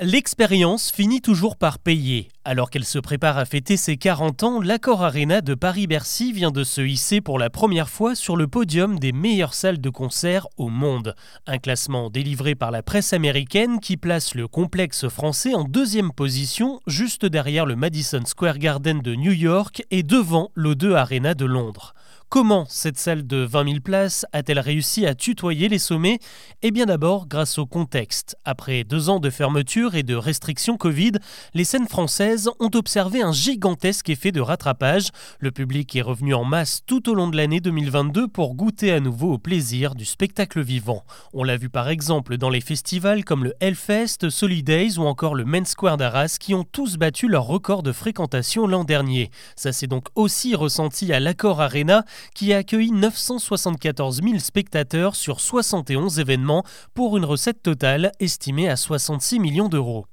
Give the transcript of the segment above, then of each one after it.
L'expérience finit toujours par payer. Alors qu'elle se prépare à fêter ses 40 ans, l'Accord Arena de Paris-Bercy vient de se hisser pour la première fois sur le podium des meilleures salles de concert au monde. Un classement délivré par la presse américaine qui place le complexe français en deuxième position, juste derrière le Madison Square Garden de New York et devant l'O2 Arena de Londres. Comment cette salle de 20 000 places a-t-elle réussi à tutoyer les sommets? Eh bien d'abord grâce au contexte. Après deux ans de fermeture et de restrictions Covid, les scènes françaises ont observé un gigantesque effet de rattrapage. Le public est revenu en masse tout au long de l'année 2022 pour goûter à nouveau au plaisir du spectacle vivant. On l'a vu par exemple dans les festivals comme le Hellfest, Solidays ou encore le Main Square d'Arras qui ont tous battu leur record de fréquentation l'an dernier. Ça s'est donc aussi ressenti à l'Accord Arena qui a accueilli 974 000 spectateurs sur 71 événements pour une recette totale estimée à 66 millions d'euros.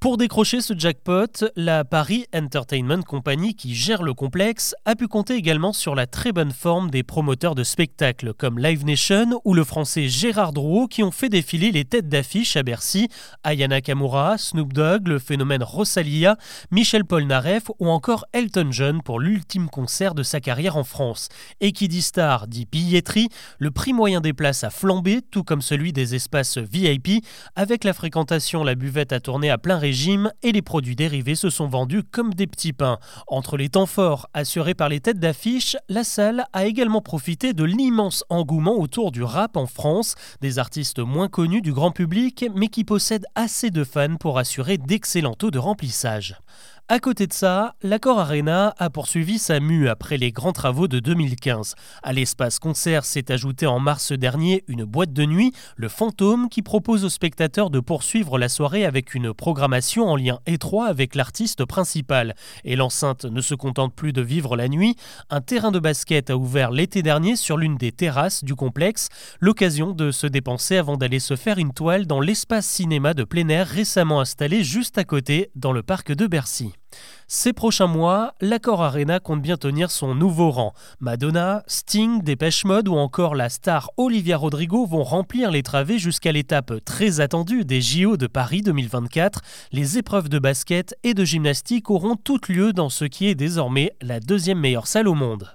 Pour décrocher ce jackpot, la Paris Entertainment Company qui gère le complexe a pu compter également sur la très bonne forme des promoteurs de spectacles comme Live Nation ou le français Gérard Drouot qui ont fait défiler les têtes d'affiche à Bercy, Ayana Kamura, Snoop Dogg, le phénomène Rosalia, Michel Polnareff ou encore Elton John pour l'ultime concert de sa carrière en France. Et qui dit star dit billetterie, le prix moyen des places a flambé, tout comme celui des espaces VIP, avec la fréquentation, la buvette a tourné à plein et les produits dérivés se sont vendus comme des petits pains. Entre les temps forts assurés par les têtes d'affiche, la salle a également profité de l'immense engouement autour du rap en France, des artistes moins connus du grand public mais qui possèdent assez de fans pour assurer d'excellents taux de remplissage. À côté de ça, l'accord Arena a poursuivi sa mue après les grands travaux de 2015. À l'espace concert s'est ajouté en mars dernier une boîte de nuit, le Fantôme, qui propose aux spectateurs de poursuivre la soirée avec une programmation en lien étroit avec l'artiste principal. Et l'enceinte ne se contente plus de vivre la nuit. Un terrain de basket a ouvert l'été dernier sur l'une des terrasses du complexe, l'occasion de se dépenser avant d'aller se faire une toile dans l'espace cinéma de plein air récemment installé juste à côté dans le parc de Bercy. Ces prochains mois, l'accord Arena compte bien tenir son nouveau rang. Madonna, Sting, Dépêche Mode ou encore la star Olivia Rodrigo vont remplir les travées jusqu'à l'étape très attendue des JO de Paris 2024. Les épreuves de basket et de gymnastique auront toutes lieu dans ce qui est désormais la deuxième meilleure salle au monde.